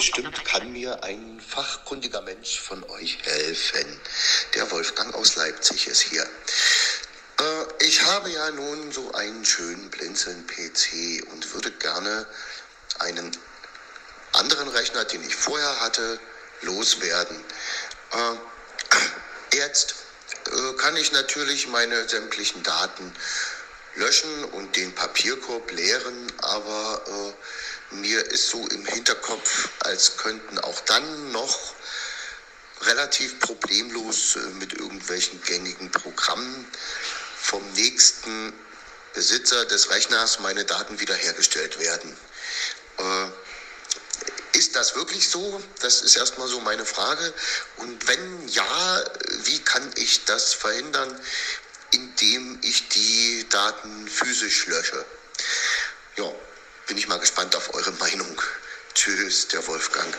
Bestimmt kann mir ein fachkundiger Mensch von euch helfen. Der Wolfgang aus Leipzig ist hier. Äh, ich habe ja nun so einen schönen Blinzeln-PC und würde gerne einen anderen Rechner, den ich vorher hatte, loswerden. Äh, jetzt äh, kann ich natürlich meine sämtlichen Daten löschen und den Papierkorb leeren, aber äh, mir ist so im Hinterkopf, als könnten auch dann noch relativ problemlos äh, mit irgendwelchen gängigen Programmen vom nächsten Besitzer des Rechners meine Daten wiederhergestellt werden. Äh, ist das wirklich so? Das ist erstmal so meine Frage. Und wenn ja, wie kann ich das verhindern? indem ich die Daten physisch lösche. Ja, bin ich mal gespannt auf eure Meinung. Tschüss, der Wolfgang.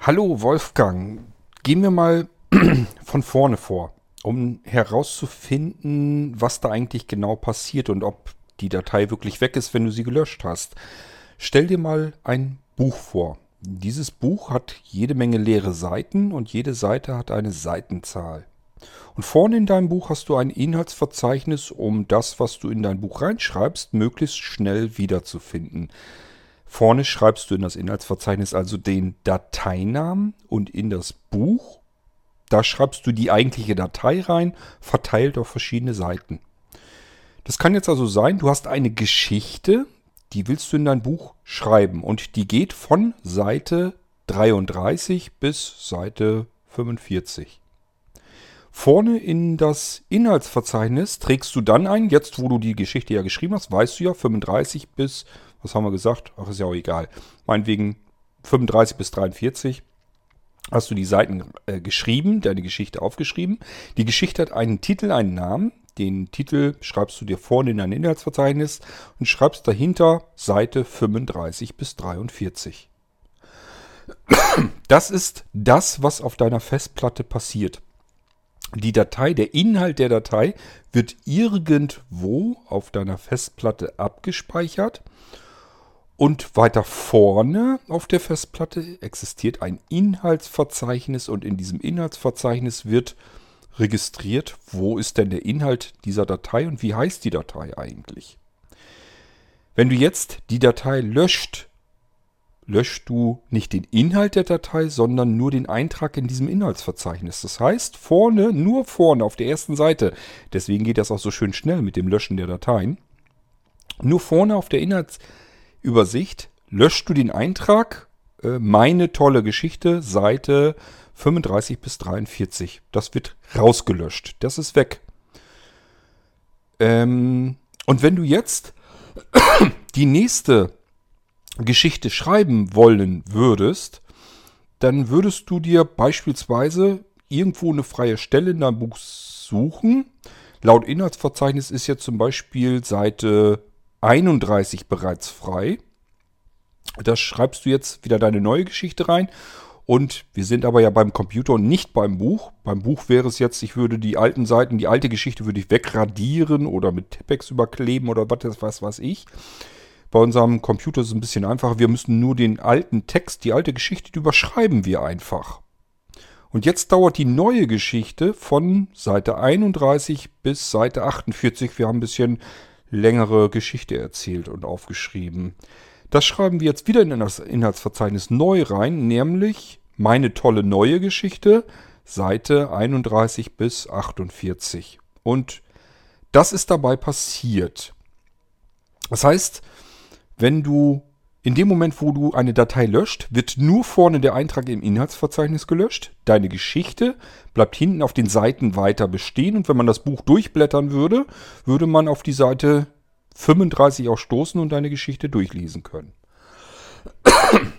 Hallo Wolfgang, gehen wir mal von vorne vor um herauszufinden, was da eigentlich genau passiert und ob die Datei wirklich weg ist, wenn du sie gelöscht hast. Stell dir mal ein Buch vor. Dieses Buch hat jede Menge leere Seiten und jede Seite hat eine Seitenzahl. Und vorne in deinem Buch hast du ein Inhaltsverzeichnis, um das, was du in dein Buch reinschreibst, möglichst schnell wiederzufinden. Vorne schreibst du in das Inhaltsverzeichnis also den Dateinamen und in das Buch da schreibst du die eigentliche Datei rein, verteilt auf verschiedene Seiten. Das kann jetzt also sein, du hast eine Geschichte, die willst du in dein Buch schreiben und die geht von Seite 33 bis Seite 45. Vorne in das Inhaltsverzeichnis trägst du dann ein, jetzt wo du die Geschichte ja geschrieben hast, weißt du ja 35 bis, was haben wir gesagt? Ach, ist ja auch egal. Meinetwegen 35 bis 43 hast du die Seiten äh, geschrieben, deine Geschichte aufgeschrieben. Die Geschichte hat einen Titel, einen Namen. Den Titel schreibst du dir vorne in dein Inhaltsverzeichnis und schreibst dahinter Seite 35 bis 43. Das ist das, was auf deiner Festplatte passiert. Die Datei, der Inhalt der Datei wird irgendwo auf deiner Festplatte abgespeichert und weiter vorne auf der Festplatte existiert ein Inhaltsverzeichnis und in diesem Inhaltsverzeichnis wird registriert, wo ist denn der Inhalt dieser Datei und wie heißt die Datei eigentlich. Wenn du jetzt die Datei löscht, löscht du nicht den Inhalt der Datei, sondern nur den Eintrag in diesem Inhaltsverzeichnis. Das heißt, vorne, nur vorne auf der ersten Seite, deswegen geht das auch so schön schnell mit dem Löschen der Dateien, nur vorne auf der Inhaltsverzeichnis Übersicht löschst du den Eintrag äh, Meine tolle Geschichte, Seite 35 bis 43. Das wird rausgelöscht. Das ist weg. Ähm, und wenn du jetzt die nächste Geschichte schreiben wollen würdest, dann würdest du dir beispielsweise irgendwo eine freie Stelle in deinem Buch suchen. Laut Inhaltsverzeichnis ist jetzt zum Beispiel Seite 31 bereits frei. Da schreibst du jetzt wieder deine neue Geschichte rein. Und wir sind aber ja beim Computer und nicht beim Buch. Beim Buch wäre es jetzt, ich würde die alten Seiten, die alte Geschichte würde ich wegradieren oder mit Tippex überkleben oder was, was weiß ich. Bei unserem Computer ist es ein bisschen einfacher. Wir müssen nur den alten Text, die alte Geschichte, die überschreiben wir einfach. Und jetzt dauert die neue Geschichte von Seite 31 bis Seite 48. Wir haben ein bisschen längere Geschichte erzählt und aufgeschrieben. Das schreiben wir jetzt wieder in das Inhaltsverzeichnis neu rein, nämlich meine tolle neue Geschichte, Seite 31 bis 48. Und das ist dabei passiert. Das heißt, wenn du in dem Moment, wo du eine Datei löscht, wird nur vorne der Eintrag im Inhaltsverzeichnis gelöscht. Deine Geschichte bleibt hinten auf den Seiten weiter bestehen. Und wenn man das Buch durchblättern würde, würde man auf die Seite 35 auch stoßen und deine Geschichte durchlesen können.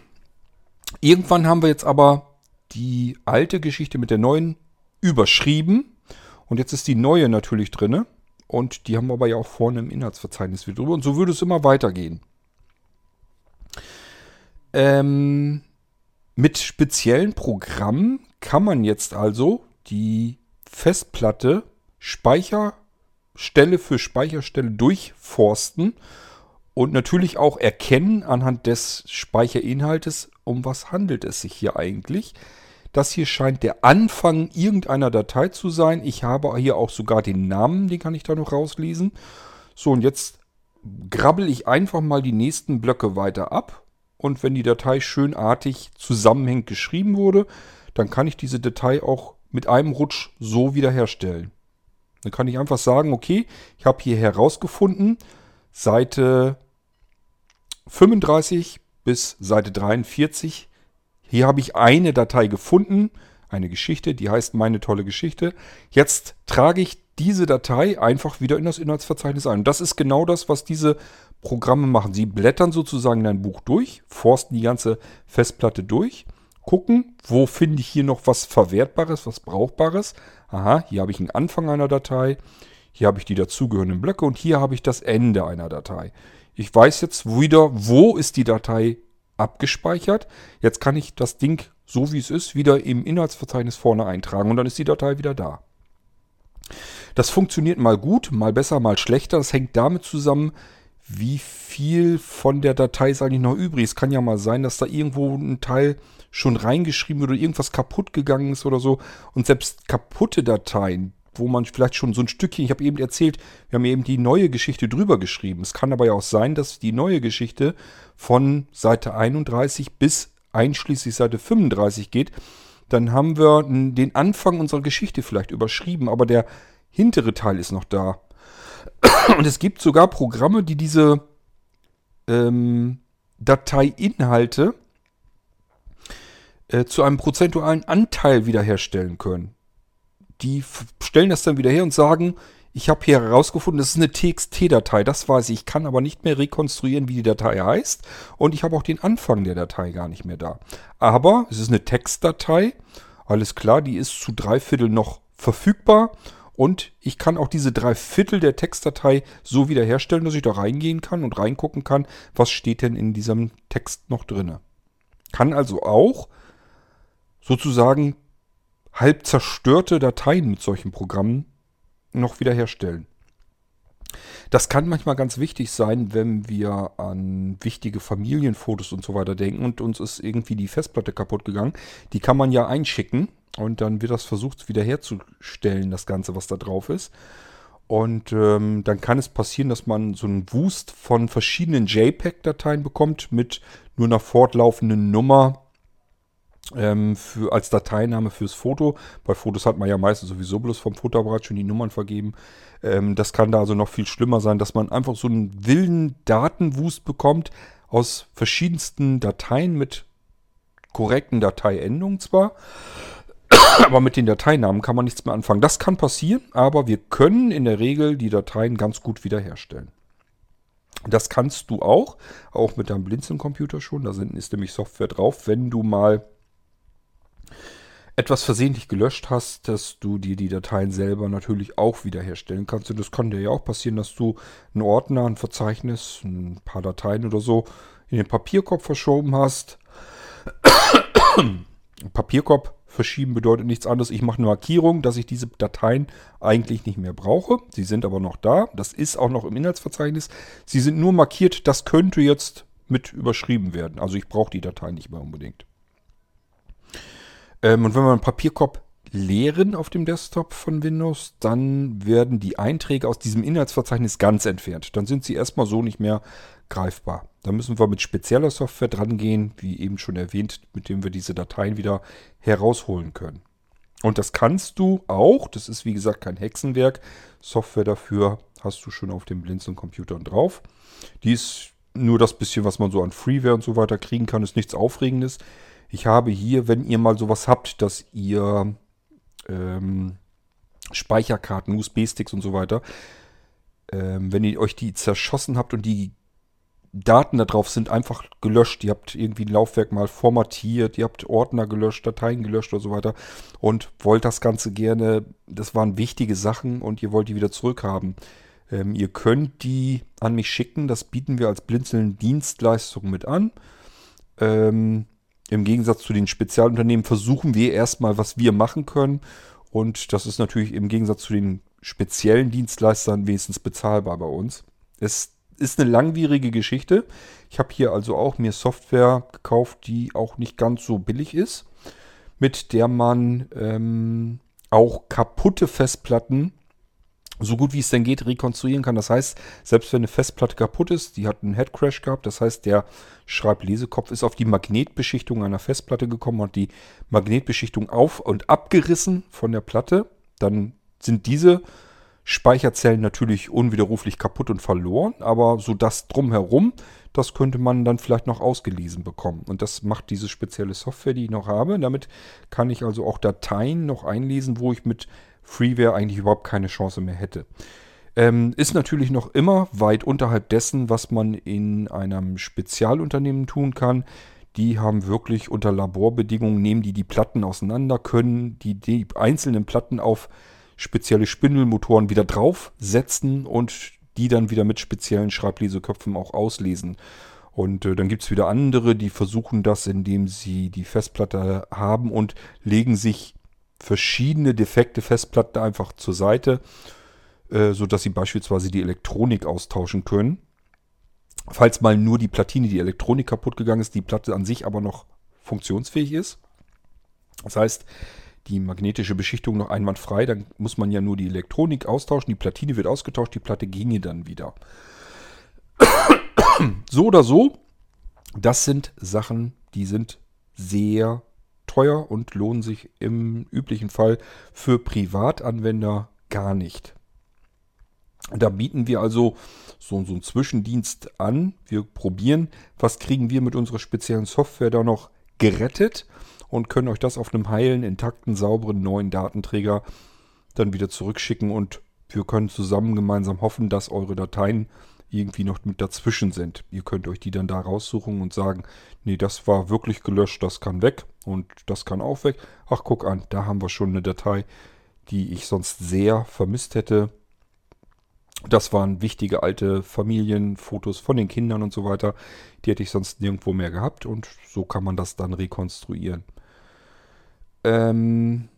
Irgendwann haben wir jetzt aber die alte Geschichte mit der neuen überschrieben. Und jetzt ist die neue natürlich drin. Und die haben wir aber ja auch vorne im Inhaltsverzeichnis wieder drüber. Und so würde es immer weitergehen. Ähm, mit speziellen Programmen kann man jetzt also die Festplatte Speicherstelle für Speicherstelle durchforsten und natürlich auch erkennen anhand des Speicherinhaltes, um was handelt es sich hier eigentlich. Das hier scheint der Anfang irgendeiner Datei zu sein. Ich habe hier auch sogar den Namen, den kann ich da noch rauslesen. So, und jetzt grabbel ich einfach mal die nächsten Blöcke weiter ab. Und wenn die Datei schönartig zusammenhängend geschrieben wurde, dann kann ich diese Datei auch mit einem Rutsch so wiederherstellen. Dann kann ich einfach sagen, okay, ich habe hier herausgefunden, Seite 35 bis Seite 43. Hier habe ich eine Datei gefunden, eine Geschichte, die heißt meine tolle Geschichte. Jetzt trage ich diese Datei einfach wieder in das Inhaltsverzeichnis ein. das ist genau das, was diese Programme machen. Sie blättern sozusagen dein Buch durch, forsten die ganze Festplatte durch, gucken, wo finde ich hier noch was Verwertbares, was Brauchbares. Aha, hier habe ich einen Anfang einer Datei, hier habe ich die dazugehörenden Blöcke und hier habe ich das Ende einer Datei. Ich weiß jetzt wieder, wo ist die Datei abgespeichert. Jetzt kann ich das Ding, so wie es ist, wieder im Inhaltsverzeichnis vorne eintragen und dann ist die Datei wieder da. Das funktioniert mal gut, mal besser, mal schlechter. Das hängt damit zusammen, wie viel von der Datei ist eigentlich noch übrig. Es kann ja mal sein, dass da irgendwo ein Teil schon reingeschrieben wird oder irgendwas kaputt gegangen ist oder so. Und selbst kaputte Dateien, wo man vielleicht schon so ein Stückchen, ich habe eben erzählt, wir haben eben die neue Geschichte drüber geschrieben. Es kann aber ja auch sein, dass die neue Geschichte von Seite 31 bis einschließlich Seite 35 geht. Dann haben wir den Anfang unserer Geschichte vielleicht überschrieben, aber der hintere Teil ist noch da. Und es gibt sogar Programme, die diese ähm, Dateiinhalte äh, zu einem prozentualen Anteil wiederherstellen können. Die stellen das dann wieder her und sagen, ich habe hier herausgefunden, das ist eine TXT-Datei, das weiß ich. Ich kann aber nicht mehr rekonstruieren, wie die Datei heißt. Und ich habe auch den Anfang der Datei gar nicht mehr da. Aber es ist eine Textdatei. Alles klar, die ist zu drei Viertel noch verfügbar. Und ich kann auch diese drei Viertel der Textdatei so wiederherstellen, dass ich da reingehen kann und reingucken kann, was steht denn in diesem Text noch drin. Kann also auch sozusagen halb zerstörte Dateien mit solchen Programmen noch wiederherstellen. Das kann manchmal ganz wichtig sein, wenn wir an wichtige Familienfotos und so weiter denken und uns ist irgendwie die Festplatte kaputt gegangen. Die kann man ja einschicken und dann wird das versucht wiederherzustellen, das Ganze, was da drauf ist. Und ähm, dann kann es passieren, dass man so einen Wust von verschiedenen JPEG-Dateien bekommt mit nur einer fortlaufenden Nummer ähm, für, als Dateiname fürs Foto. Bei Fotos hat man ja meistens sowieso bloß vom Fotoapparat schon die Nummern vergeben. Ähm, das kann da also noch viel schlimmer sein, dass man einfach so einen wilden Datenwust bekommt aus verschiedensten Dateien mit korrekten Dateiendungen zwar, aber mit den Dateinamen kann man nichts mehr anfangen. Das kann passieren, aber wir können in der Regel die Dateien ganz gut wiederherstellen. Das kannst du auch, auch mit deinem Blinzeln-Computer schon. Da ist nämlich Software drauf, wenn du mal etwas versehentlich gelöscht hast, dass du dir die Dateien selber natürlich auch wiederherstellen kannst. Und das kann dir ja auch passieren, dass du einen Ordner, ein Verzeichnis, ein paar Dateien oder so in den Papierkorb verschoben hast. Papierkorb verschieben bedeutet nichts anderes. Ich mache eine Markierung, dass ich diese Dateien eigentlich nicht mehr brauche. Sie sind aber noch da. Das ist auch noch im Inhaltsverzeichnis. Sie sind nur markiert, das könnte jetzt mit überschrieben werden. Also ich brauche die Dateien nicht mehr unbedingt. Ähm, und wenn wir einen Papierkorb leeren auf dem Desktop von Windows, dann werden die Einträge aus diesem Inhaltsverzeichnis ganz entfernt. Dann sind sie erstmal so nicht mehr greifbar. Da müssen wir mit spezieller Software dran gehen, wie eben schon erwähnt, mit dem wir diese Dateien wieder herausholen können. Und das kannst du auch, das ist wie gesagt kein Hexenwerk, Software dafür hast du schon auf dem Blinzeln-Computern drauf. Die ist nur das bisschen, was man so an Freeware und so weiter kriegen kann, ist nichts Aufregendes. Ich habe hier, wenn ihr mal sowas habt, dass ihr ähm, Speicherkarten, USB-Sticks und so weiter, ähm, wenn ihr euch die zerschossen habt und die Daten da drauf sind einfach gelöscht. Ihr habt irgendwie ein Laufwerk mal formatiert, ihr habt Ordner gelöscht, Dateien gelöscht oder so weiter und wollt das Ganze gerne, das waren wichtige Sachen und ihr wollt die wieder zurückhaben. Ähm, ihr könnt die an mich schicken, das bieten wir als Blinzeln Dienstleistung mit an. Ähm, Im Gegensatz zu den Spezialunternehmen versuchen wir erstmal, was wir machen können. Und das ist natürlich im Gegensatz zu den speziellen Dienstleistern wenigstens bezahlbar bei uns. Es ist eine langwierige Geschichte. Ich habe hier also auch mir Software gekauft, die auch nicht ganz so billig ist, mit der man ähm, auch kaputte Festplatten so gut wie es denn geht rekonstruieren kann. Das heißt, selbst wenn eine Festplatte kaputt ist, die hat einen Headcrash gehabt, das heißt, der Schreiblesekopf ist auf die Magnetbeschichtung einer Festplatte gekommen und die Magnetbeschichtung auf und abgerissen von der Platte, dann sind diese Speicherzellen natürlich unwiderruflich kaputt und verloren, aber so das drumherum, das könnte man dann vielleicht noch ausgelesen bekommen. Und das macht diese spezielle Software, die ich noch habe. Damit kann ich also auch Dateien noch einlesen, wo ich mit Freeware eigentlich überhaupt keine Chance mehr hätte. Ähm, ist natürlich noch immer weit unterhalb dessen, was man in einem Spezialunternehmen tun kann. Die haben wirklich unter Laborbedingungen, nehmen die die Platten auseinander, können die, die einzelnen Platten auf spezielle Spindelmotoren wieder draufsetzen und die dann wieder mit speziellen Schreibleseköpfen auch auslesen. Und äh, dann gibt es wieder andere, die versuchen das, indem sie die Festplatte haben und legen sich verschiedene defekte Festplatten einfach zur Seite, äh, sodass sie beispielsweise die Elektronik austauschen können. Falls mal nur die Platine, die Elektronik kaputt gegangen ist, die Platte an sich aber noch funktionsfähig ist. Das heißt, die magnetische Beschichtung noch einwandfrei, dann muss man ja nur die Elektronik austauschen, die Platine wird ausgetauscht, die Platte ginge dann wieder. So oder so, das sind Sachen, die sind sehr teuer und lohnen sich im üblichen Fall für Privatanwender gar nicht. Da bieten wir also so, so einen Zwischendienst an. Wir probieren, was kriegen wir mit unserer speziellen Software da noch gerettet und können euch das auf einem heilen, intakten, sauberen neuen Datenträger dann wieder zurückschicken und wir können zusammen gemeinsam hoffen, dass eure Dateien irgendwie noch mit dazwischen sind. Ihr könnt euch die dann da raussuchen und sagen, nee, das war wirklich gelöscht, das kann weg und das kann auch weg. Ach, guck an, da haben wir schon eine Datei, die ich sonst sehr vermisst hätte. Das waren wichtige alte Familienfotos von den Kindern und so weiter. Die hätte ich sonst nirgendwo mehr gehabt und so kann man das dann rekonstruieren. Ähm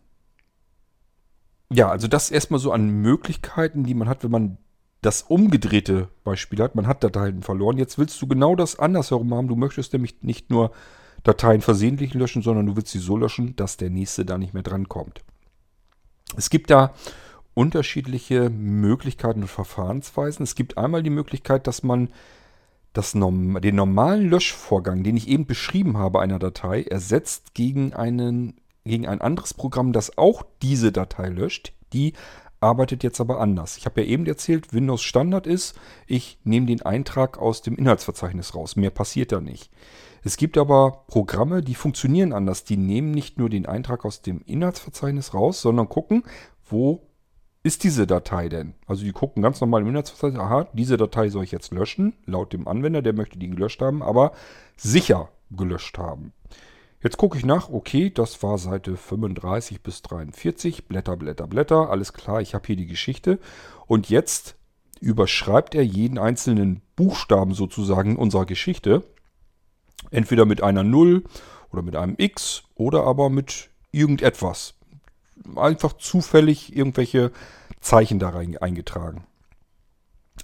ja, also das erstmal so an Möglichkeiten, die man hat, wenn man das umgedrehte Beispiel hat. Man hat Dateien verloren. Jetzt willst du genau das andersherum haben. Du möchtest nämlich nicht nur Dateien versehentlich löschen, sondern du willst sie so löschen, dass der nächste da nicht mehr drankommt. Es gibt da unterschiedliche Möglichkeiten und Verfahrensweisen. Es gibt einmal die Möglichkeit, dass man das, den normalen Löschvorgang, den ich eben beschrieben habe, einer Datei, ersetzt gegen, einen, gegen ein anderes Programm, das auch diese Datei löscht, die arbeitet jetzt aber anders. Ich habe ja eben erzählt, Windows Standard ist, ich nehme den Eintrag aus dem Inhaltsverzeichnis raus. Mehr passiert da nicht. Es gibt aber Programme, die funktionieren anders. Die nehmen nicht nur den Eintrag aus dem Inhaltsverzeichnis raus, sondern gucken, wo ist diese Datei denn? Also die gucken ganz normal im Inhaltsverzeichnis, aha, diese Datei soll ich jetzt löschen, laut dem Anwender, der möchte die gelöscht haben, aber sicher gelöscht haben. Jetzt gucke ich nach, okay, das war Seite 35 bis 43, Blätter, Blätter, Blätter, alles klar, ich habe hier die Geschichte. Und jetzt überschreibt er jeden einzelnen Buchstaben sozusagen unserer Geschichte. Entweder mit einer 0 oder mit einem X oder aber mit irgendetwas. Einfach zufällig irgendwelche Zeichen da rein eingetragen.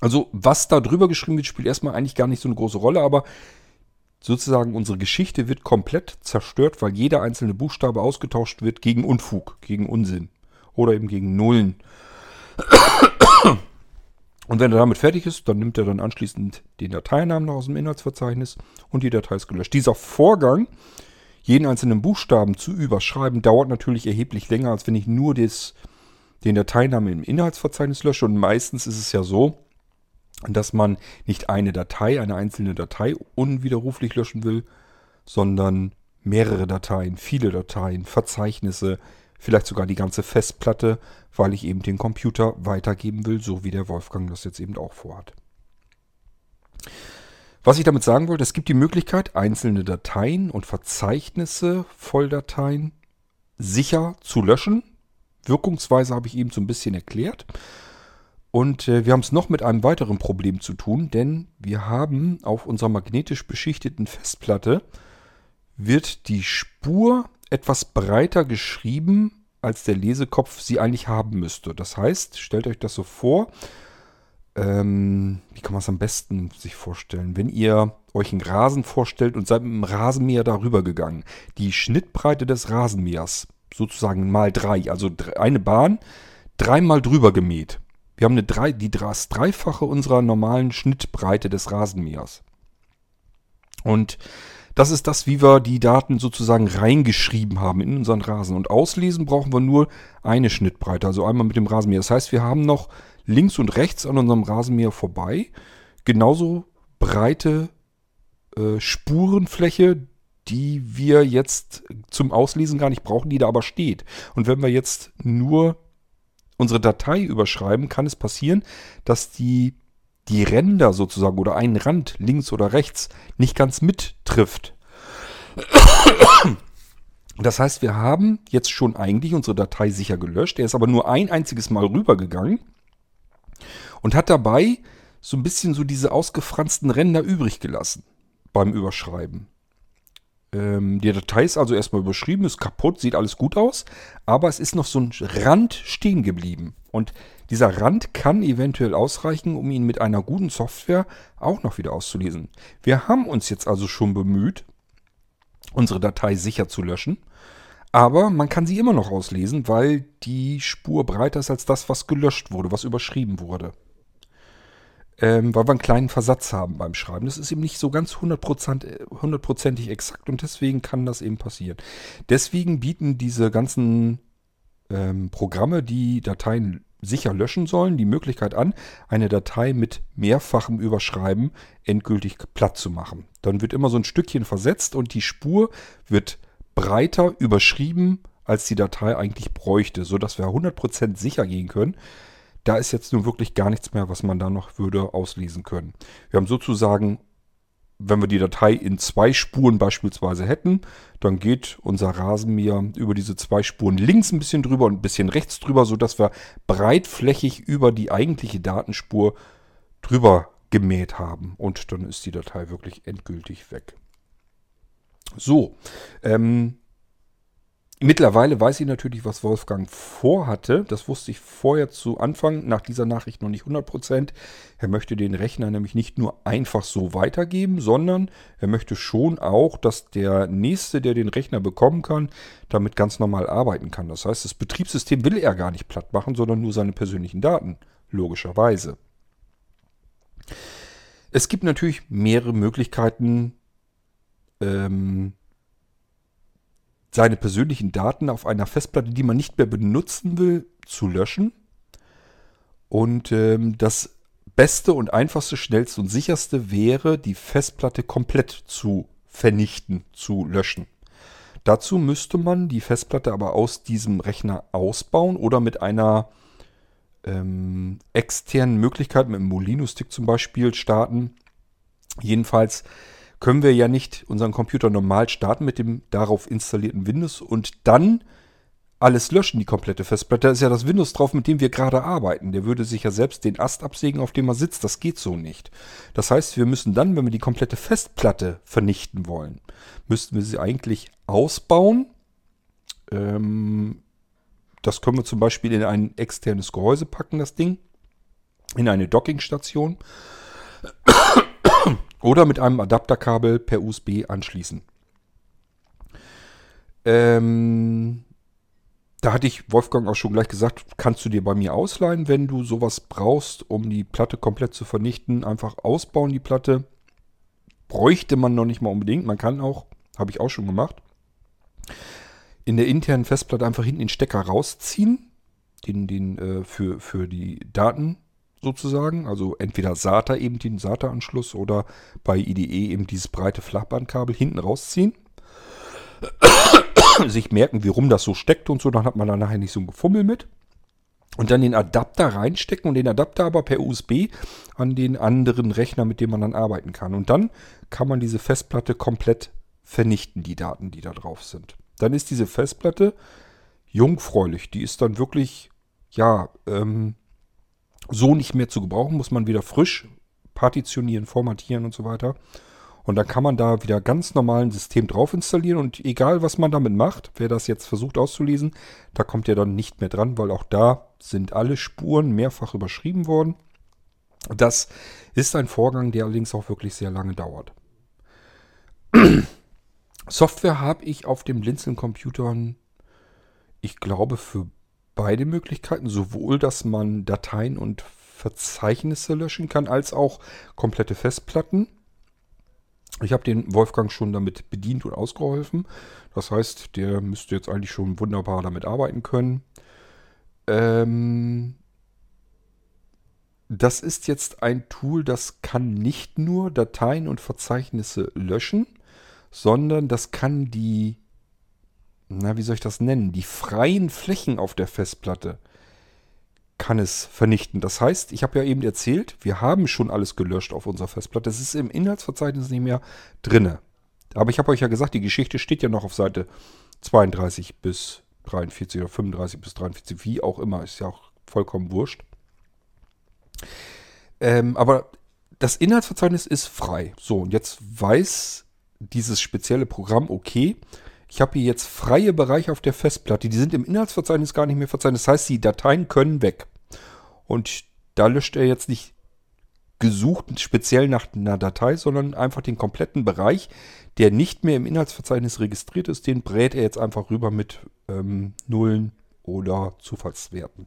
Also was da drüber geschrieben wird, spielt erstmal eigentlich gar nicht so eine große Rolle, aber sozusagen unsere Geschichte wird komplett zerstört, weil jeder einzelne Buchstabe ausgetauscht wird gegen Unfug, gegen Unsinn oder eben gegen Nullen. Und wenn er damit fertig ist, dann nimmt er dann anschließend den Dateinamen aus dem Inhaltsverzeichnis und die Datei ist gelöscht. Dieser Vorgang, jeden einzelnen Buchstaben zu überschreiben, dauert natürlich erheblich länger, als wenn ich nur des, den Dateinamen im Inhaltsverzeichnis lösche. Und meistens ist es ja so, dass man nicht eine Datei, eine einzelne Datei unwiderruflich löschen will, sondern mehrere Dateien, viele Dateien, Verzeichnisse, vielleicht sogar die ganze Festplatte, weil ich eben den Computer weitergeben will, so wie der Wolfgang das jetzt eben auch vorhat. Was ich damit sagen wollte, es gibt die Möglichkeit, einzelne Dateien und Verzeichnisse, Volldateien sicher zu löschen. Wirkungsweise habe ich eben so ein bisschen erklärt. Und äh, wir haben es noch mit einem weiteren Problem zu tun, denn wir haben auf unserer magnetisch beschichteten Festplatte wird die Spur etwas breiter geschrieben, als der Lesekopf sie eigentlich haben müsste. Das heißt, stellt euch das so vor, ähm, wie kann man es am besten sich vorstellen? Wenn ihr euch einen Rasen vorstellt und seid mit dem Rasenmäher darüber gegangen. Die Schnittbreite des Rasenmähers, sozusagen mal drei, also eine Bahn, dreimal drüber gemäht. Wir haben eine drei, die das Dreifache unserer normalen Schnittbreite des Rasenmähers. Und das ist das, wie wir die Daten sozusagen reingeschrieben haben in unseren Rasen. Und auslesen brauchen wir nur eine Schnittbreite, also einmal mit dem Rasenmäher. Das heißt, wir haben noch links und rechts an unserem Rasenmäher vorbei genauso breite äh, Spurenfläche, die wir jetzt zum Auslesen gar nicht brauchen, die da aber steht. Und wenn wir jetzt nur unsere Datei überschreiben, kann es passieren, dass die, die Ränder sozusagen oder ein Rand links oder rechts nicht ganz mittrifft. Das heißt, wir haben jetzt schon eigentlich unsere Datei sicher gelöscht. Er ist aber nur ein einziges Mal rübergegangen und hat dabei so ein bisschen so diese ausgefransten Ränder übrig gelassen beim Überschreiben. Ähm, die Datei ist also erstmal überschrieben, ist kaputt, sieht alles gut aus, aber es ist noch so ein Rand stehen geblieben. Und dieser Rand kann eventuell ausreichen, um ihn mit einer guten Software auch noch wieder auszulesen. Wir haben uns jetzt also schon bemüht, unsere Datei sicher zu löschen. Aber man kann sie immer noch auslesen, weil die Spur breiter ist als das, was gelöscht wurde, was überschrieben wurde ähm, weil wir einen kleinen Versatz haben beim Schreiben. Das ist eben nicht so ganz hundertprozentig exakt und deswegen kann das eben passieren. Deswegen bieten diese ganzen ähm, Programme, die Dateien sicher löschen sollen, die Möglichkeit an, eine Datei mit mehrfachem Überschreiben endgültig platt zu machen. Dann wird immer so ein Stückchen versetzt und die Spur wird breiter überschrieben, als die Datei eigentlich bräuchte, sodass wir 100% sicher gehen können, da ist jetzt nun wirklich gar nichts mehr, was man da noch würde auslesen können. Wir haben sozusagen, wenn wir die Datei in zwei Spuren beispielsweise hätten, dann geht unser Rasenmäher über diese zwei Spuren links ein bisschen drüber und ein bisschen rechts drüber, sodass wir breitflächig über die eigentliche Datenspur drüber gemäht haben. Und dann ist die Datei wirklich endgültig weg. So, ähm, Mittlerweile weiß ich natürlich, was Wolfgang vorhatte. Das wusste ich vorher zu Anfang, nach dieser Nachricht noch nicht 100%. Er möchte den Rechner nämlich nicht nur einfach so weitergeben, sondern er möchte schon auch, dass der Nächste, der den Rechner bekommen kann, damit ganz normal arbeiten kann. Das heißt, das Betriebssystem will er gar nicht platt machen, sondern nur seine persönlichen Daten, logischerweise. Es gibt natürlich mehrere Möglichkeiten, ähm, seine persönlichen Daten auf einer Festplatte, die man nicht mehr benutzen will, zu löschen. Und ähm, das Beste und einfachste, schnellste und sicherste wäre, die Festplatte komplett zu vernichten, zu löschen. Dazu müsste man die Festplatte aber aus diesem Rechner ausbauen oder mit einer ähm, externen Möglichkeit, mit einem Molino-Stick zum Beispiel, starten. Jedenfalls können wir ja nicht unseren Computer normal starten mit dem darauf installierten Windows und dann alles löschen, die komplette Festplatte. Da ist ja das Windows drauf, mit dem wir gerade arbeiten. Der würde sich ja selbst den Ast absägen, auf dem er sitzt. Das geht so nicht. Das heißt, wir müssen dann, wenn wir die komplette Festplatte vernichten wollen, müssten wir sie eigentlich ausbauen. Ähm, das können wir zum Beispiel in ein externes Gehäuse packen, das Ding. In eine Dockingstation. Oder mit einem Adapterkabel per USB anschließen. Ähm, da hatte ich Wolfgang auch schon gleich gesagt, kannst du dir bei mir ausleihen, wenn du sowas brauchst, um die Platte komplett zu vernichten. Einfach ausbauen die Platte. Bräuchte man noch nicht mal unbedingt. Man kann auch, habe ich auch schon gemacht, in der internen Festplatte einfach hinten den Stecker rausziehen. Den, den äh, für, für die Daten sozusagen. Also entweder SATA eben den SATA-Anschluss oder bei IDE eben dieses breite Flachbandkabel hinten rausziehen. Sich merken, wie rum das so steckt und so, dann hat man da nachher nicht so ein Gefummel mit. Und dann den Adapter reinstecken und den Adapter aber per USB an den anderen Rechner, mit dem man dann arbeiten kann. Und dann kann man diese Festplatte komplett vernichten, die Daten, die da drauf sind. Dann ist diese Festplatte jungfräulich. Die ist dann wirklich, ja, ähm, so nicht mehr zu gebrauchen, muss man wieder frisch partitionieren, formatieren und so weiter. Und dann kann man da wieder ganz normal ein System drauf installieren und egal was man damit macht, wer das jetzt versucht auszulesen, da kommt ihr dann nicht mehr dran, weil auch da sind alle Spuren mehrfach überschrieben worden. Das ist ein Vorgang, der allerdings auch wirklich sehr lange dauert. Software habe ich auf dem Blinzeln-Computern, ich glaube, für beide Möglichkeiten. Sowohl, dass man Dateien und Verzeichnisse löschen kann, als auch komplette Festplatten. Ich habe den Wolfgang schon damit bedient und ausgeholfen. Das heißt, der müsste jetzt eigentlich schon wunderbar damit arbeiten können. Ähm, das ist jetzt ein Tool, das kann nicht nur Dateien und Verzeichnisse löschen, sondern das kann die, na, wie soll ich das nennen, die freien Flächen auf der Festplatte kann es vernichten. Das heißt, ich habe ja eben erzählt, wir haben schon alles gelöscht auf unserer Festplatte. Das ist im Inhaltsverzeichnis nicht mehr drinne. Aber ich habe euch ja gesagt, die Geschichte steht ja noch auf Seite 32 bis 43 oder 35 bis 43, wie auch immer, ist ja auch vollkommen wurscht. Ähm, aber das Inhaltsverzeichnis ist frei. So, und jetzt weiß dieses spezielle Programm, okay, ich habe hier jetzt freie Bereiche auf der Festplatte. Die sind im Inhaltsverzeichnis gar nicht mehr verzeichnet. Das heißt, die Dateien können weg. Und da löscht er jetzt nicht gesucht speziell nach einer Datei, sondern einfach den kompletten Bereich, der nicht mehr im Inhaltsverzeichnis registriert ist, den brät er jetzt einfach rüber mit ähm, Nullen oder Zufallswerten.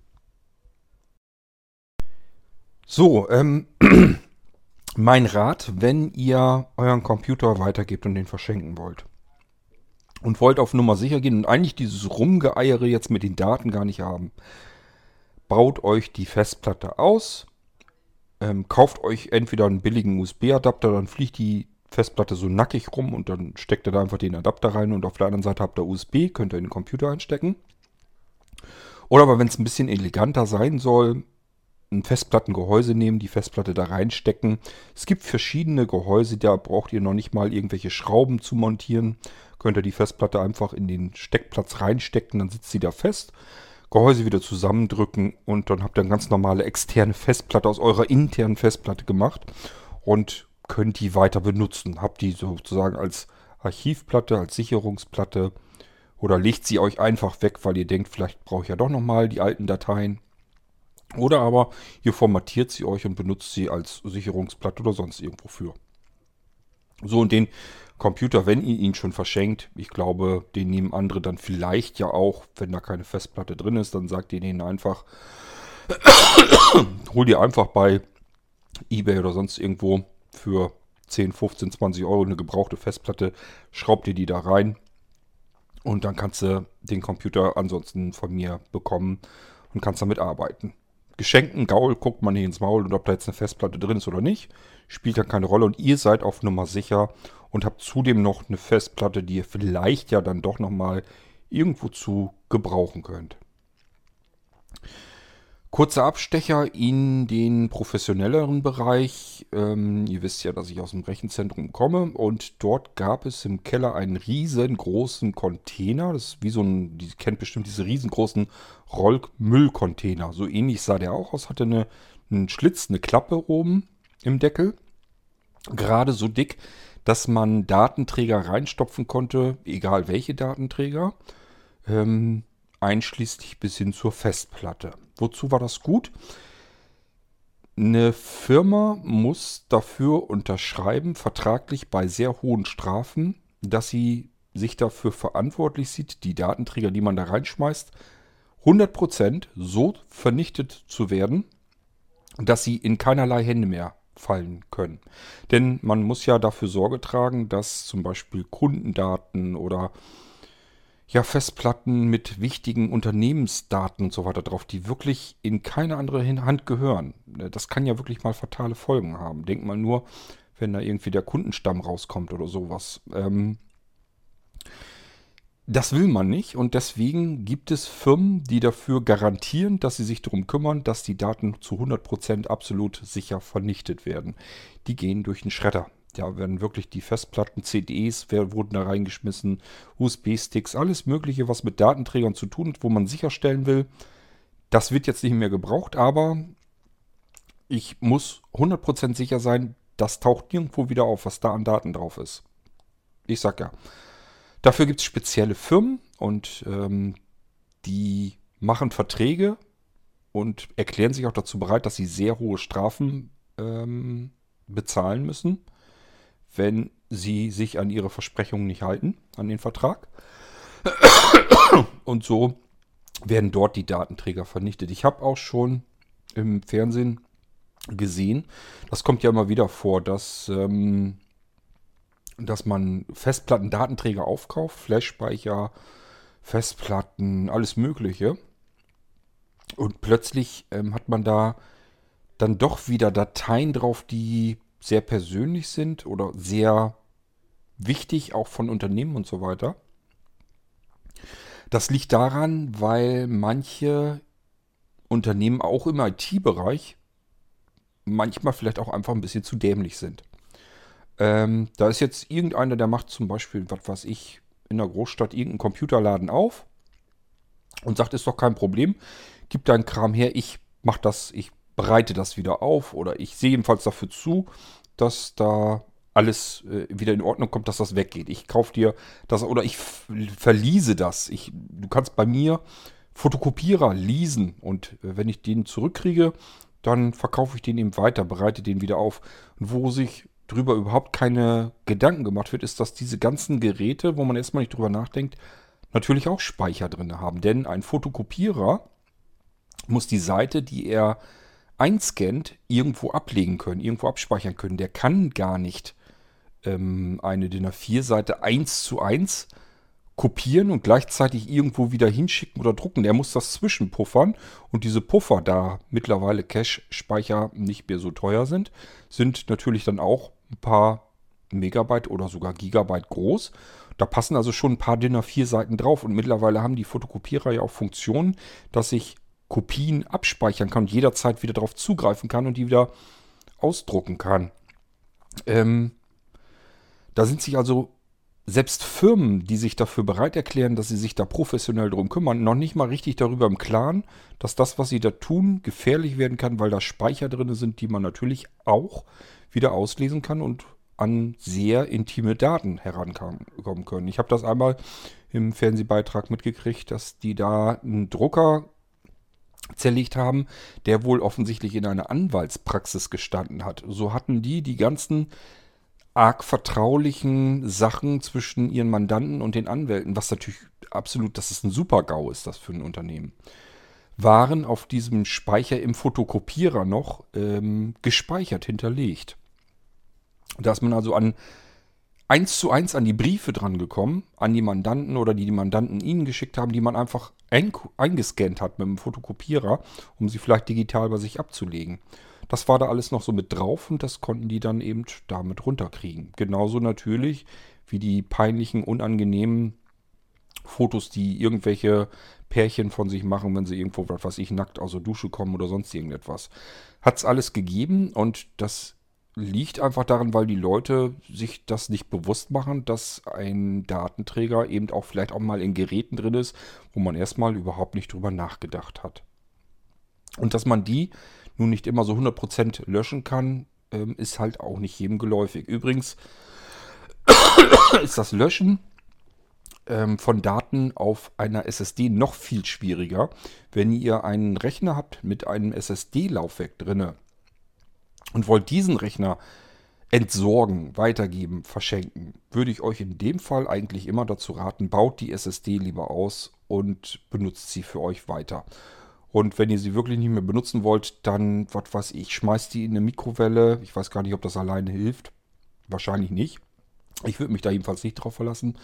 So, ähm, mein Rat, wenn ihr euren Computer weitergebt und den verschenken wollt und wollt auf Nummer sicher gehen und eigentlich dieses Rumgeeiere jetzt mit den Daten gar nicht haben. Baut euch die Festplatte aus, ähm, kauft euch entweder einen billigen USB-Adapter, dann fliegt die Festplatte so nackig rum und dann steckt ihr da einfach den Adapter rein und auf der anderen Seite habt ihr USB, könnt ihr in den Computer einstecken. Oder aber wenn es ein bisschen eleganter sein soll, ein Festplattengehäuse nehmen, die Festplatte da reinstecken. Es gibt verschiedene Gehäuse, da braucht ihr noch nicht mal irgendwelche Schrauben zu montieren. Könnt ihr die Festplatte einfach in den Steckplatz reinstecken, dann sitzt sie da fest. Gehäuse wieder zusammendrücken und dann habt ihr eine ganz normale externe Festplatte aus eurer internen Festplatte gemacht und könnt die weiter benutzen. Habt die sozusagen als Archivplatte, als Sicherungsplatte oder legt sie euch einfach weg, weil ihr denkt, vielleicht brauche ich ja doch nochmal die alten Dateien. Oder aber ihr formatiert sie euch und benutzt sie als Sicherungsplatte oder sonst irgendwo für. So, und den Computer, wenn ihr ihn schon verschenkt, ich glaube, den nehmen andere dann vielleicht ja auch, wenn da keine Festplatte drin ist, dann sagt ihr denen einfach, hol dir einfach bei eBay oder sonst irgendwo für 10, 15, 20 Euro eine gebrauchte Festplatte, schraubt ihr die da rein und dann kannst du den Computer ansonsten von mir bekommen und kannst damit arbeiten. Geschenkten Gaul guckt man nicht ins Maul und ob da jetzt eine Festplatte drin ist oder nicht, spielt dann keine Rolle und ihr seid auf Nummer sicher und habt zudem noch eine Festplatte, die ihr vielleicht ja dann doch nochmal irgendwo zu gebrauchen könnt. Kurzer Abstecher in den professionelleren Bereich. Ähm, ihr wisst ja, dass ich aus dem Rechenzentrum komme und dort gab es im Keller einen riesengroßen Container. Das ist wie so ein, die kennt bestimmt diese riesengroßen Rollmüllcontainer. So ähnlich sah der auch aus. Hatte eine, einen Schlitz, eine Klappe oben im Deckel. Gerade so dick, dass man Datenträger reinstopfen konnte, egal welche Datenträger. Ähm, einschließlich bis hin zur Festplatte. Wozu war das gut? Eine Firma muss dafür unterschreiben, vertraglich bei sehr hohen Strafen, dass sie sich dafür verantwortlich sieht, die Datenträger, die man da reinschmeißt, 100% so vernichtet zu werden, dass sie in keinerlei Hände mehr fallen können. Denn man muss ja dafür Sorge tragen, dass zum Beispiel Kundendaten oder ja, Festplatten mit wichtigen Unternehmensdaten und so weiter drauf, die wirklich in keine andere Hand gehören. Äh, das kann ja wirklich mal fatale Folgen haben. Denkt mal nur, wenn da irgendwie der Kundenstamm rauskommt oder sowas. Ähm, das will man nicht und deswegen gibt es Firmen, die dafür garantieren, dass sie sich darum kümmern, dass die Daten zu 100% absolut sicher vernichtet werden. Die gehen durch den Schredder. Da werden wirklich die Festplatten, CDs wurden da reingeschmissen, USB-Sticks, alles Mögliche, was mit Datenträgern zu tun hat, wo man sicherstellen will, das wird jetzt nicht mehr gebraucht, aber ich muss 100% sicher sein, das taucht nirgendwo wieder auf, was da an Daten drauf ist. Ich sag ja. Dafür gibt es spezielle Firmen und ähm, die machen Verträge und erklären sich auch dazu bereit, dass sie sehr hohe Strafen ähm, bezahlen müssen, wenn sie sich an ihre Versprechungen nicht halten, an den Vertrag. Und so werden dort die Datenträger vernichtet. Ich habe auch schon im Fernsehen gesehen, das kommt ja immer wieder vor, dass, ähm, dass man Festplatten, Datenträger aufkauft, Flashspeicher, Festplatten, alles Mögliche. Und plötzlich ähm, hat man da dann doch wieder Dateien drauf, die sehr persönlich sind oder sehr wichtig, auch von Unternehmen und so weiter. Das liegt daran, weil manche Unternehmen auch im IT-Bereich manchmal vielleicht auch einfach ein bisschen zu dämlich sind. Ähm, da ist jetzt irgendeiner, der macht zum Beispiel, was weiß ich, in der Großstadt irgendeinen Computerladen auf und sagt, ist doch kein Problem, gib deinen Kram her, ich mach das, ich bereite das wieder auf oder ich sehe jedenfalls dafür zu, dass da alles äh, wieder in Ordnung kommt, dass das weggeht. Ich kaufe dir das oder ich verliese das. Ich, du kannst bei mir Fotokopierer leasen und äh, wenn ich den zurückkriege, dann verkaufe ich den eben weiter, bereite den wieder auf. Und wo sich drüber überhaupt keine Gedanken gemacht wird, ist, dass diese ganzen Geräte, wo man erstmal nicht drüber nachdenkt, natürlich auch Speicher drin haben. Denn ein Fotokopierer muss die Seite, die er einscannt, irgendwo ablegen können, irgendwo abspeichern können. Der kann gar nicht ähm, eine DIN A4-Seite 1 zu 1 kopieren und gleichzeitig irgendwo wieder hinschicken oder drucken. Der muss das zwischenpuffern und diese Puffer, da mittlerweile Cache-Speicher nicht mehr so teuer sind, sind natürlich dann auch ein paar Megabyte oder sogar Gigabyte groß. Da passen also schon ein paar DIN A4 Seiten drauf und mittlerweile haben die Fotokopierer ja auch Funktionen, dass ich Kopien abspeichern kann und jederzeit wieder darauf zugreifen kann und die wieder ausdrucken kann. Ähm, da sind sich also selbst Firmen, die sich dafür bereit erklären, dass sie sich da professionell drum kümmern, noch nicht mal richtig darüber im Klaren, dass das, was sie da tun, gefährlich werden kann, weil da Speicher drin sind, die man natürlich auch wieder auslesen kann und an sehr intime Daten herankommen können. Ich habe das einmal im Fernsehbeitrag mitgekriegt, dass die da einen Drucker zerlegt haben, der wohl offensichtlich in einer Anwaltspraxis gestanden hat. So hatten die die ganzen arg vertraulichen Sachen zwischen ihren Mandanten und den Anwälten, was natürlich absolut, das ist ein Super-GAU ist das für ein Unternehmen, waren auf diesem Speicher im Fotokopierer noch ähm, gespeichert, hinterlegt. Da ist man also an eins zu eins an die Briefe dran gekommen, an die Mandanten oder die die Mandanten ihnen geschickt haben, die man einfach eingescannt hat mit dem Fotokopierer, um sie vielleicht digital bei sich abzulegen. Das war da alles noch so mit drauf und das konnten die dann eben damit runterkriegen. Genauso natürlich wie die peinlichen, unangenehmen Fotos, die irgendwelche Pärchen von sich machen, wenn sie irgendwo, was weiß ich, nackt aus der Dusche kommen oder sonst irgendetwas. Hat es alles gegeben und das liegt einfach daran, weil die Leute sich das nicht bewusst machen, dass ein Datenträger eben auch vielleicht auch mal in Geräten drin ist, wo man erstmal überhaupt nicht drüber nachgedacht hat. Und dass man die nun nicht immer so 100% löschen kann, ähm, ist halt auch nicht jedem geläufig. Übrigens ist das Löschen ähm, von Daten auf einer SSD noch viel schwieriger, wenn ihr einen Rechner habt mit einem SSD-Laufwerk drinne und wollt diesen Rechner entsorgen, weitergeben, verschenken, würde ich euch in dem Fall eigentlich immer dazu raten, baut die SSD lieber aus und benutzt sie für euch weiter. Und wenn ihr sie wirklich nicht mehr benutzen wollt, dann, was weiß ich, schmeißt die in eine Mikrowelle. Ich weiß gar nicht, ob das alleine hilft. Wahrscheinlich nicht. Ich würde mich da jedenfalls nicht drauf verlassen.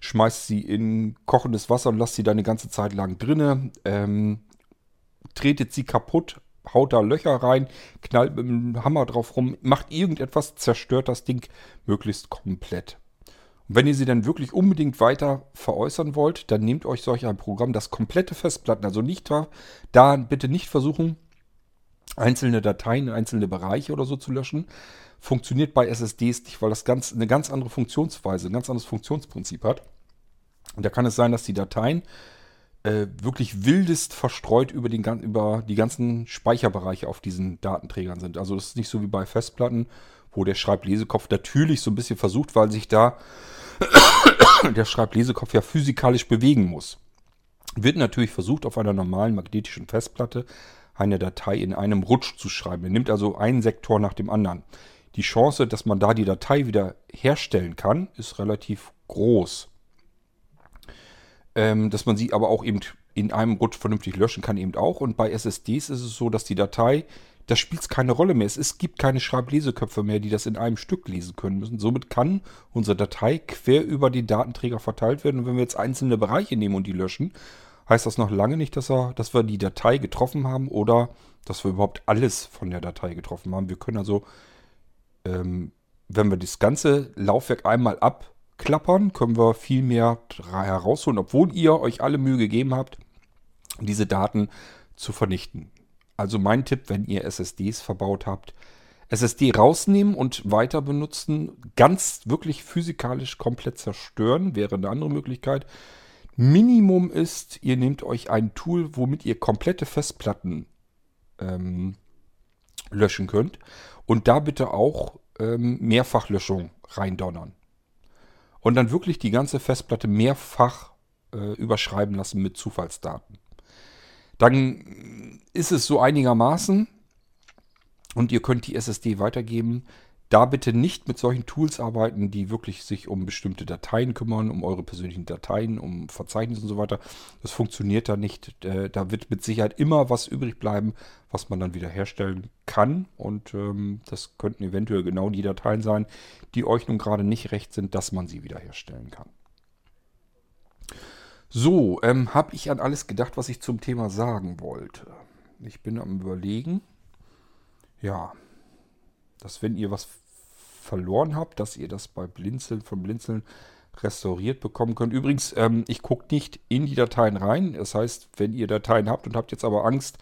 Schmeißt sie in kochendes Wasser und lasst sie da eine ganze Zeit lang drinne. Ähm, tretet sie kaputt, haut da Löcher rein, knallt mit dem Hammer drauf rum, macht irgendetwas, zerstört das Ding möglichst komplett. Und wenn ihr sie dann wirklich unbedingt weiter veräußern wollt, dann nehmt euch solch ein Programm, das komplette Festplatten, also nicht da, bitte nicht versuchen, einzelne Dateien, einzelne Bereiche oder so zu löschen. Funktioniert bei SSDs nicht, weil das ganz, eine ganz andere Funktionsweise, ein ganz anderes Funktionsprinzip hat. Und da kann es sein, dass die Dateien äh, wirklich wildest verstreut über, den, über die ganzen Speicherbereiche auf diesen Datenträgern sind. Also das ist nicht so wie bei Festplatten, wo der Schreiblesekopf natürlich so ein bisschen versucht, weil sich da der Schreiblesekopf ja physikalisch bewegen muss. Wird natürlich versucht, auf einer normalen magnetischen Festplatte eine Datei in einem Rutsch zu schreiben. Er nimmt also einen Sektor nach dem anderen. Die Chance, dass man da die Datei wieder herstellen kann, ist relativ groß. Ähm, dass man sie aber auch eben in einem Rutsch vernünftig löschen kann, eben auch. Und bei SSDs ist es so, dass die Datei, da spielt es keine Rolle mehr. Es, es gibt keine Schreibleseköpfe mehr, die das in einem Stück lesen können müssen. Somit kann unsere Datei quer über den Datenträger verteilt werden. Und wenn wir jetzt einzelne Bereiche nehmen und die löschen, heißt das noch lange nicht, dass, er, dass wir die Datei getroffen haben oder dass wir überhaupt alles von der Datei getroffen haben. Wir können also, ähm, wenn wir das ganze Laufwerk einmal abklappern, können wir viel mehr herausholen, obwohl ihr euch alle Mühe gegeben habt, diese Daten zu vernichten. Also mein Tipp, wenn ihr SSDs verbaut habt, SSD rausnehmen und weiter benutzen, ganz wirklich physikalisch komplett zerstören, wäre eine andere Möglichkeit. Minimum ist, ihr nehmt euch ein Tool, womit ihr komplette Festplatten ähm, löschen könnt. Und da bitte auch ähm, Mehrfachlöschung reindonnern. Und dann wirklich die ganze Festplatte mehrfach äh, überschreiben lassen mit Zufallsdaten. Dann ist es so einigermaßen und ihr könnt die SSD weitergeben. Da bitte nicht mit solchen Tools arbeiten, die wirklich sich um bestimmte Dateien kümmern, um eure persönlichen Dateien, um Verzeichnisse und so weiter. Das funktioniert da nicht. Äh, da wird mit Sicherheit immer was übrig bleiben, was man dann wieder herstellen kann. Und ähm, das könnten eventuell genau die Dateien sein, die euch nun gerade nicht recht sind, dass man sie wiederherstellen kann. So, ähm, habe ich an alles gedacht, was ich zum Thema sagen wollte. Ich bin am Überlegen. Ja, dass wenn ihr was verloren habt, dass ihr das bei Blinzeln von Blinzeln restauriert bekommen könnt. Übrigens, ähm, ich gucke nicht in die Dateien rein. Das heißt, wenn ihr Dateien habt und habt jetzt aber Angst,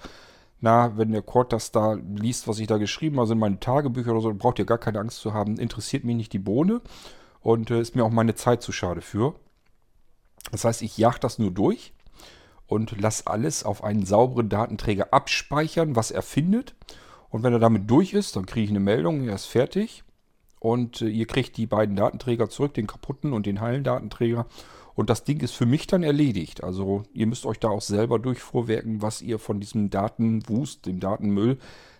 na, wenn der Cord das da liest, was ich da geschrieben habe, sind meine Tagebücher oder so, dann braucht ihr gar keine Angst zu haben. Interessiert mich nicht die Bohne und äh, ist mir auch meine Zeit zu schade für. Das heißt, ich jage das nur durch und lasse alles auf einen sauberen Datenträger abspeichern, was er findet. Und wenn er damit durch ist, dann kriege ich eine Meldung, er ist fertig und äh, ihr kriegt die beiden Datenträger zurück, den kaputten und den heilen Datenträger. Und das Ding ist für mich dann erledigt. Also ihr müsst euch da auch selber durchvorwerken, was ihr von diesem Datenwust, dem Datenmüll,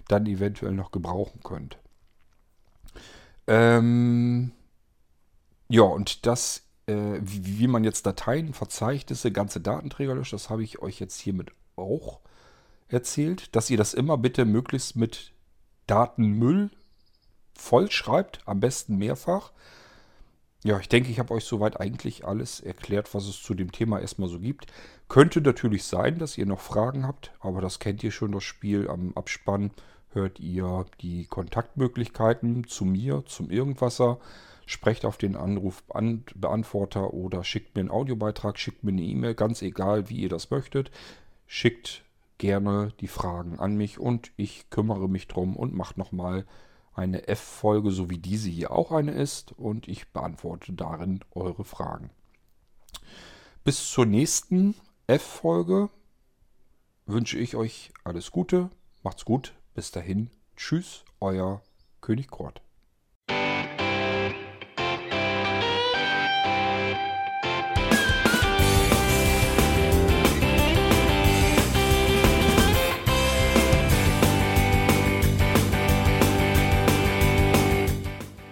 dann eventuell noch gebrauchen könnt. Ähm ja, und das, äh, wie, wie, man jetzt Dateien, Verzeichnisse, ganze Datenträger löscht, das habe ich euch jetzt hiermit auch erzählt, dass ihr das immer bitte möglichst mit Datenmüll voll schreibt, am besten mehrfach. Ja, ich denke, ich habe euch soweit eigentlich alles erklärt, was es zu dem Thema erstmal so gibt. Könnte natürlich sein, dass ihr noch Fragen habt, aber das kennt ihr schon, das Spiel. Am Abspann hört ihr die Kontaktmöglichkeiten zu mir, zum Irgendwasser. Sprecht auf den Anrufbeantworter oder schickt mir einen Audiobeitrag, schickt mir eine E-Mail, ganz egal, wie ihr das möchtet. Schickt gerne die Fragen an mich und ich kümmere mich drum und mache nochmal eine F-Folge, so wie diese hier auch eine ist, und ich beantworte darin eure Fragen. Bis zur nächsten F-Folge wünsche ich euch alles Gute, macht's gut, bis dahin, tschüss, euer König Kort.